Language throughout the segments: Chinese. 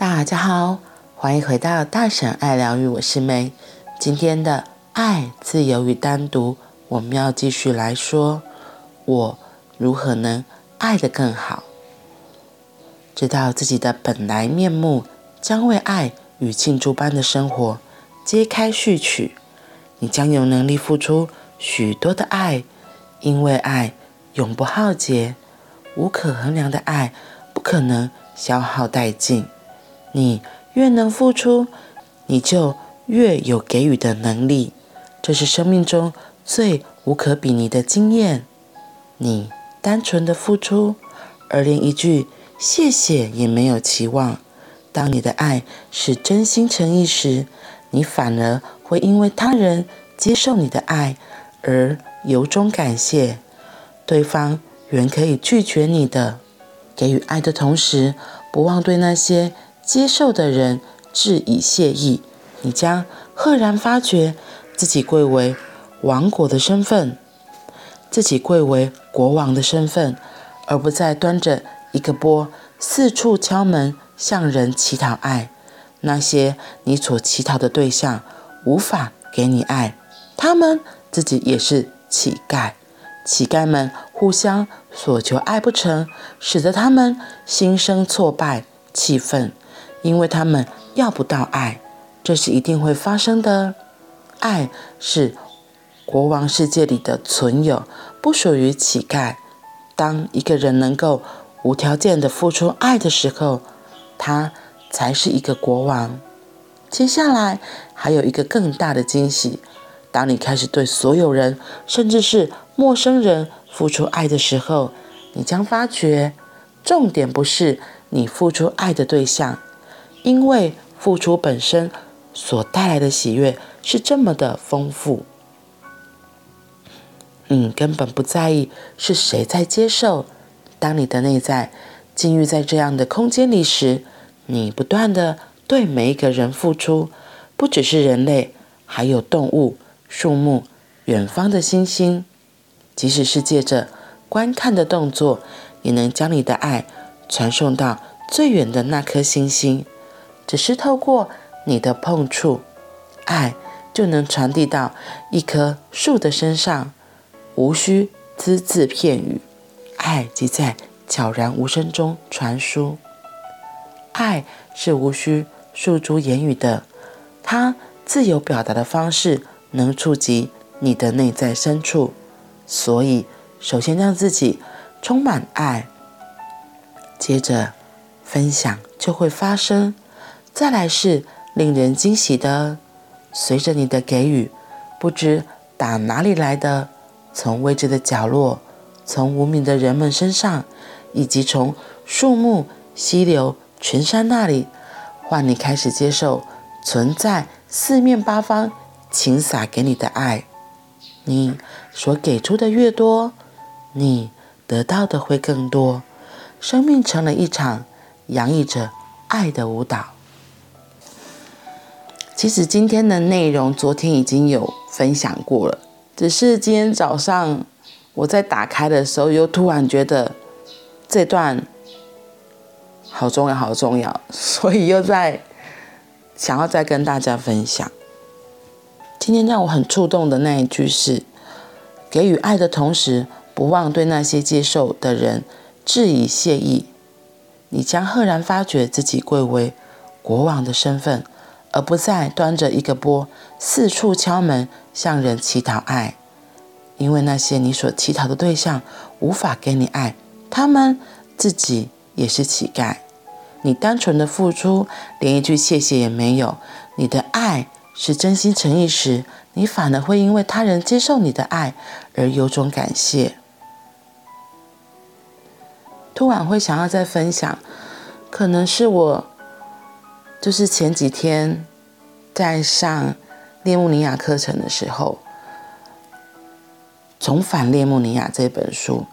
大家好，欢迎回到大婶爱疗愈，我是梅。今天的爱、自由与单独，我们要继续来说，我如何能爱得更好？知道自己的本来面目，将为爱与庆祝般的生活揭开序曲。你将有能力付出许多的爱，因为爱永不耗竭，无可衡量的爱不可能消耗殆尽。你越能付出，你就越有给予的能力。这是生命中最无可比拟的经验。你单纯的付出，而连一句谢谢也没有期望。当你的爱是真心诚意时，你反而会因为他人接受你的爱而由衷感谢。对方原可以拒绝你的，给予爱的同时，不忘对那些接受的人致以谢意。你将赫然发觉自己贵为王国的身份，自己贵为国王的身份，而不再端着一个钵四处敲门向人乞讨爱。那些你所乞讨的对象无法给你爱，他们自己也是乞丐。乞丐们互相索求爱不成，使得他们心生挫败、气愤，因为他们要不到爱，这是一定会发生的。爱是国王世界里的存有，不属于乞丐。当一个人能够无条件的付出爱的时候，他才是一个国王。接下来还有一个更大的惊喜。当你开始对所有人，甚至是陌生人付出爱的时候，你将发觉，重点不是你付出爱的对象，因为付出本身所带来的喜悦是这么的丰富，你根本不在意是谁在接受。当你的内在浸浴在这样的空间里时，你不断的对每一个人付出，不只是人类，还有动物。树木、远方的星星，即使是借着观看的动作，也能将你的爱传送到最远的那颗星星。只是透过你的碰触，爱就能传递到一棵树的身上，无需只字片语，爱即在悄然无声中传输。爱是无需诉诸言语的，它自由表达的方式。能触及你的内在深处，所以首先让自己充满爱，接着分享就会发生。再来是令人惊喜的，随着你的给予，不知打哪里来的，从未知的角落，从无名的人们身上，以及从树木、溪流、群山那里，换你开始接受存在四面八方。倾洒给你的爱，你所给出的越多，你得到的会更多。生命成了一场洋溢着爱的舞蹈。其实今天的内容，昨天已经有分享过了，只是今天早上我在打开的时候，又突然觉得这段好重要，好重要，所以又在想要再跟大家分享。今天让我很触动的那一句是：给予爱的同时，不忘对那些接受的人致以谢意。你将赫然发觉自己贵为国王的身份，而不再端着一个钵四处敲门向人乞讨爱。因为那些你所乞讨的对象无法给你爱，他们自己也是乞丐。你单纯的付出，连一句谢谢也没有，你的爱。是真心诚意时，你反而会因为他人接受你的爱而由衷感谢。突然会想要再分享，可能是我就是前几天在上列穆尼亚课程的时候，重返列穆尼亚这本书。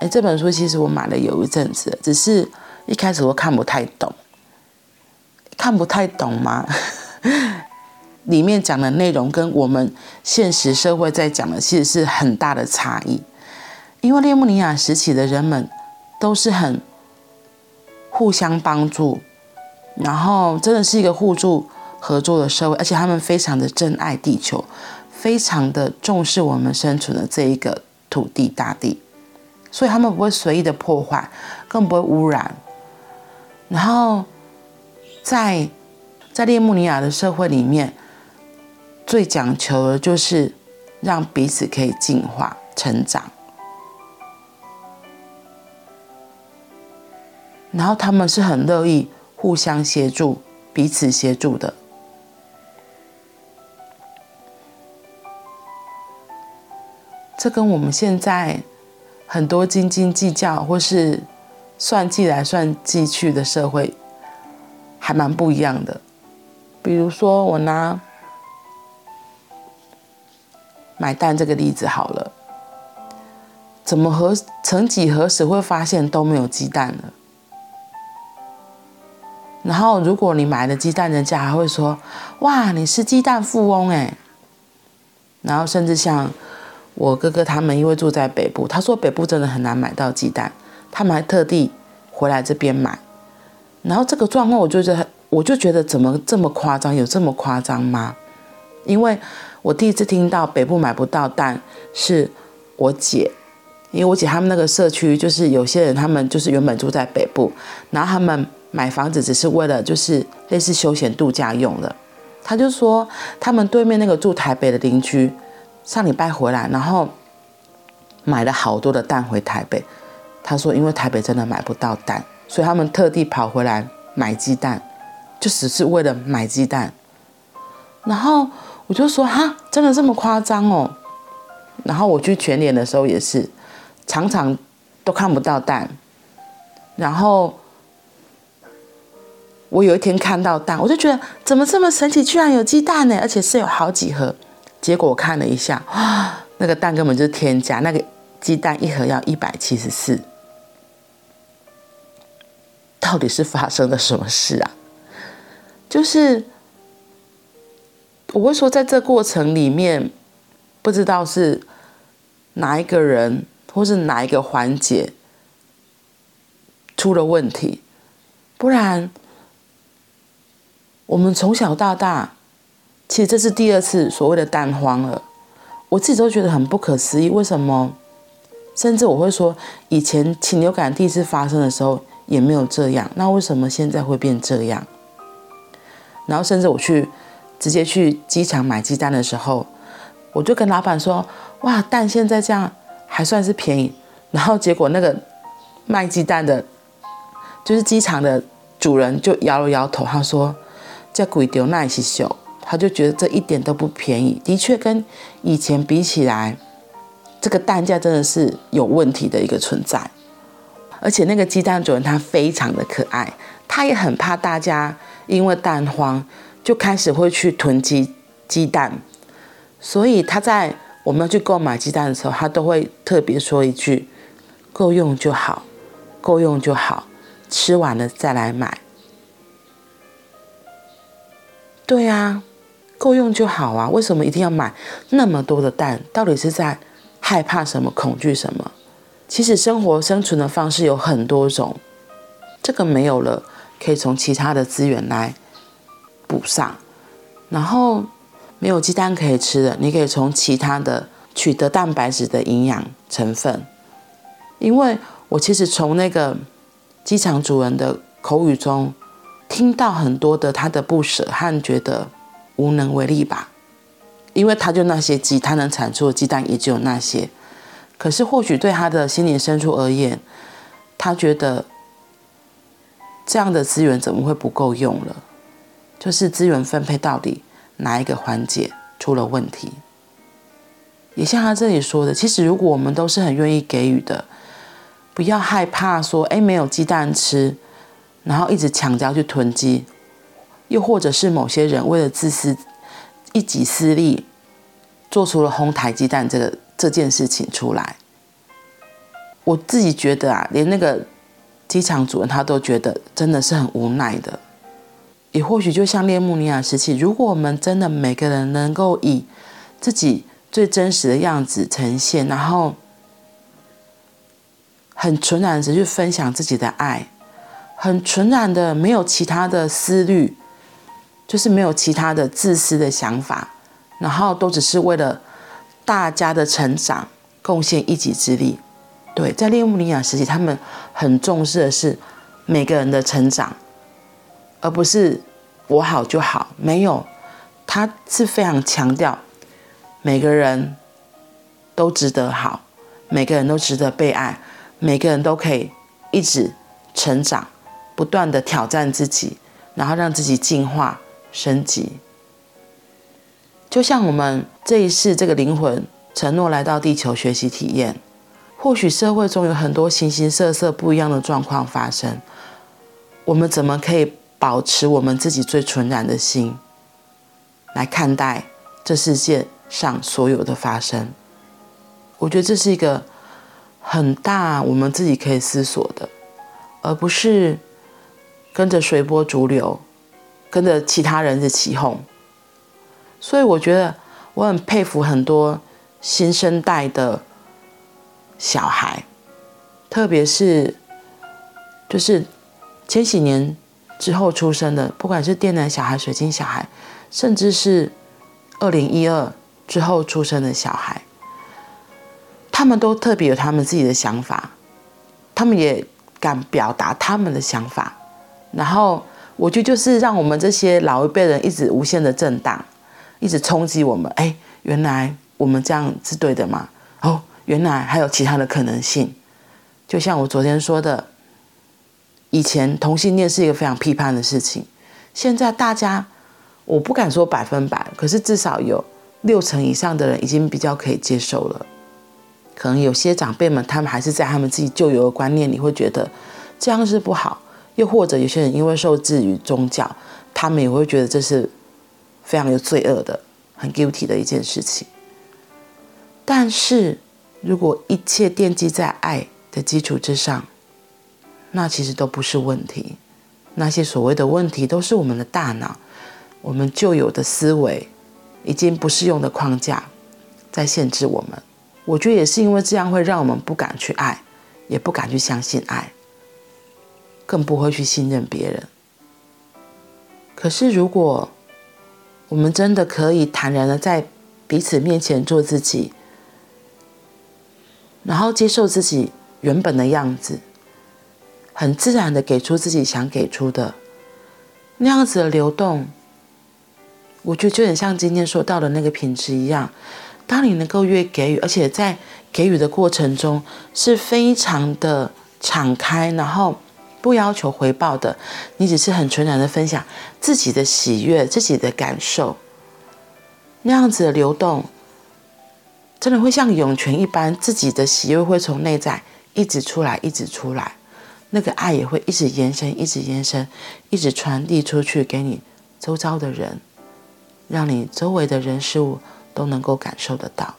哎，这本书其实我买了有一阵子，只是一开始我看不太懂，看不太懂吗？里面讲的内容跟我们现实社会在讲的其实是很大的差异，因为列穆尼亚时期的人们都是很互相帮助，然后真的是一个互助合作的社会，而且他们非常的珍爱地球，非常的重视我们生存的这一个土地大地，所以他们不会随意的破坏，更不会污染。然后在在列穆尼亚的社会里面，最讲求的就是让彼此可以进化成长。然后他们是很乐意互相协助、彼此协助的。这跟我们现在很多斤斤计较或是算计来算计去的社会还蛮不一样的。比如说，我拿买蛋这个例子好了，怎么何曾几何时会发现都没有鸡蛋了？然后，如果你买了鸡蛋，人家还会说：“哇，你是鸡蛋富翁哎！”然后，甚至像我哥哥他们，因为住在北部，他说北部真的很难买到鸡蛋，他们还特地回来这边买。然后这个状况，我就觉得，我就觉得怎么这么夸张？有这么夸张吗？因为我第一次听到北部买不到蛋，是我姐，因为我姐他们那个社区，就是有些人他们就是原本住在北部，然后他们。买房子只是为了就是类似休闲度假用的，他就说他们对面那个住台北的邻居上礼拜回来，然后买了好多的蛋回台北。他说因为台北真的买不到蛋，所以他们特地跑回来买鸡蛋，就只是为了买鸡蛋。然后我就说哈，真的这么夸张哦？然后我去全联的时候也是，常常都看不到蛋，然后。我有一天看到蛋，我就觉得怎么这么神奇，居然有鸡蛋呢，而且是有好几盒。结果我看了一下，啊，那个蛋根本就是天价，那个鸡蛋一盒要一百七十四。到底是发生了什么事啊？就是我会说，在这过程里面，不知道是哪一个人或是哪一个环节出了问题，不然。我们从小到大，其实这是第二次所谓的蛋荒了。我自己都觉得很不可思议，为什么？甚至我会说，以前禽流感第一次发生的时候也没有这样，那为什么现在会变这样？然后甚至我去直接去机场买鸡蛋的时候，我就跟老板说：“哇，蛋现在这样还算是便宜。”然后结果那个卖鸡蛋的，就是机场的主人就摇了摇头，他说。这鬼丢那一些秀，他就觉得这一点都不便宜。的确，跟以前比起来，这个蛋价真的是有问题的一个存在。而且那个鸡蛋主人他非常的可爱，他也很怕大家因为蛋荒就开始会去囤积鸡蛋，所以他在我们要去购买鸡蛋的时候，他都会特别说一句：“够用就好，够用就好，吃完了再来买。”对啊，够用就好啊，为什么一定要买那么多的蛋？到底是在害怕什么、恐惧什么？其实生活生存的方式有很多种，这个没有了，可以从其他的资源来补上。然后没有鸡蛋可以吃的，你可以从其他的取得蛋白质的营养成分。因为我其实从那个机场主人的口语中。听到很多的他的不舍和觉得无能为力吧，因为他就那些鸡，他能产出的鸡蛋也只有那些。可是或许对他的心灵深处而言，他觉得这样的资源怎么会不够用了？就是资源分配到底哪一个环节出了问题？也像他这里说的，其实如果我们都是很愿意给予的，不要害怕说，哎，没有鸡蛋吃。然后一直抢着要去囤积，又或者是某些人为了自私、一己私利，做出了哄抬鸡蛋这个这件事情出来。我自己觉得啊，连那个机场主人他都觉得真的是很无奈的。也或许就像列穆尼亚时期，如果我们真的每个人能够以自己最真实的样子呈现，然后很纯然的去分享自己的爱。很纯然的，没有其他的思虑，就是没有其他的自私的想法，然后都只是为了大家的成长贡献一己之力。对，在列穆尼亚时期，他们很重视的是每个人的成长，而不是我好就好。没有，他是非常强调每个人都值得好，每个人都值得被爱，每个人都可以一直成长。不断的挑战自己，然后让自己进化升级。就像我们这一世这个灵魂承诺来到地球学习体验，或许社会中有很多形形色色不一样的状况发生，我们怎么可以保持我们自己最纯然的心来看待这世界上所有的发生？我觉得这是一个很大我们自己可以思索的，而不是。跟着随波逐流，跟着其他人的起哄，所以我觉得我很佩服很多新生代的小孩，特别是就是千禧年之后出生的，不管是电男小孩、水晶小孩，甚至是二零一二之后出生的小孩，他们都特别有他们自己的想法，他们也敢表达他们的想法。然后我觉得就是让我们这些老一辈人一直无限的震荡，一直冲击我们。哎，原来我们这样是对的吗？哦，原来还有其他的可能性。就像我昨天说的，以前同性恋是一个非常批判的事情，现在大家我不敢说百分百，可是至少有六成以上的人已经比较可以接受了。可能有些长辈们，他们还是在他们自己旧有的观念里会觉得这样是不好。又或者有些人因为受制于宗教，他们也会觉得这是非常有罪恶的、很 guilty 的一件事情。但是如果一切奠基在爱的基础之上，那其实都不是问题。那些所谓的问题，都是我们的大脑、我们旧有的思维已经不适用的框架在限制我们。我觉得也是因为这样，会让我们不敢去爱，也不敢去相信爱。更不会去信任别人。可是，如果我们真的可以坦然的在彼此面前做自己，然后接受自己原本的样子，很自然的给出自己想给出的那样子的流动，我觉得就很像今天说到的那个品质一样。当你能够越给予，而且在给予的过程中是非常的敞开，然后。不要求回报的，你只是很纯然的分享自己的喜悦、自己的感受，那样子的流动，真的会像涌泉一般，自己的喜悦会从内在一直出来，一直出来，那个爱也会一直延伸，一直延伸，一直传递出去给你周遭的人，让你周围的人事物都能够感受得到。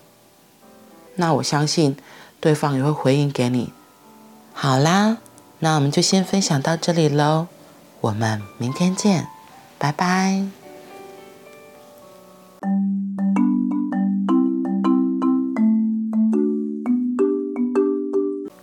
那我相信对方也会回应给你。好啦。那我们就先分享到这里喽我们明天见拜拜。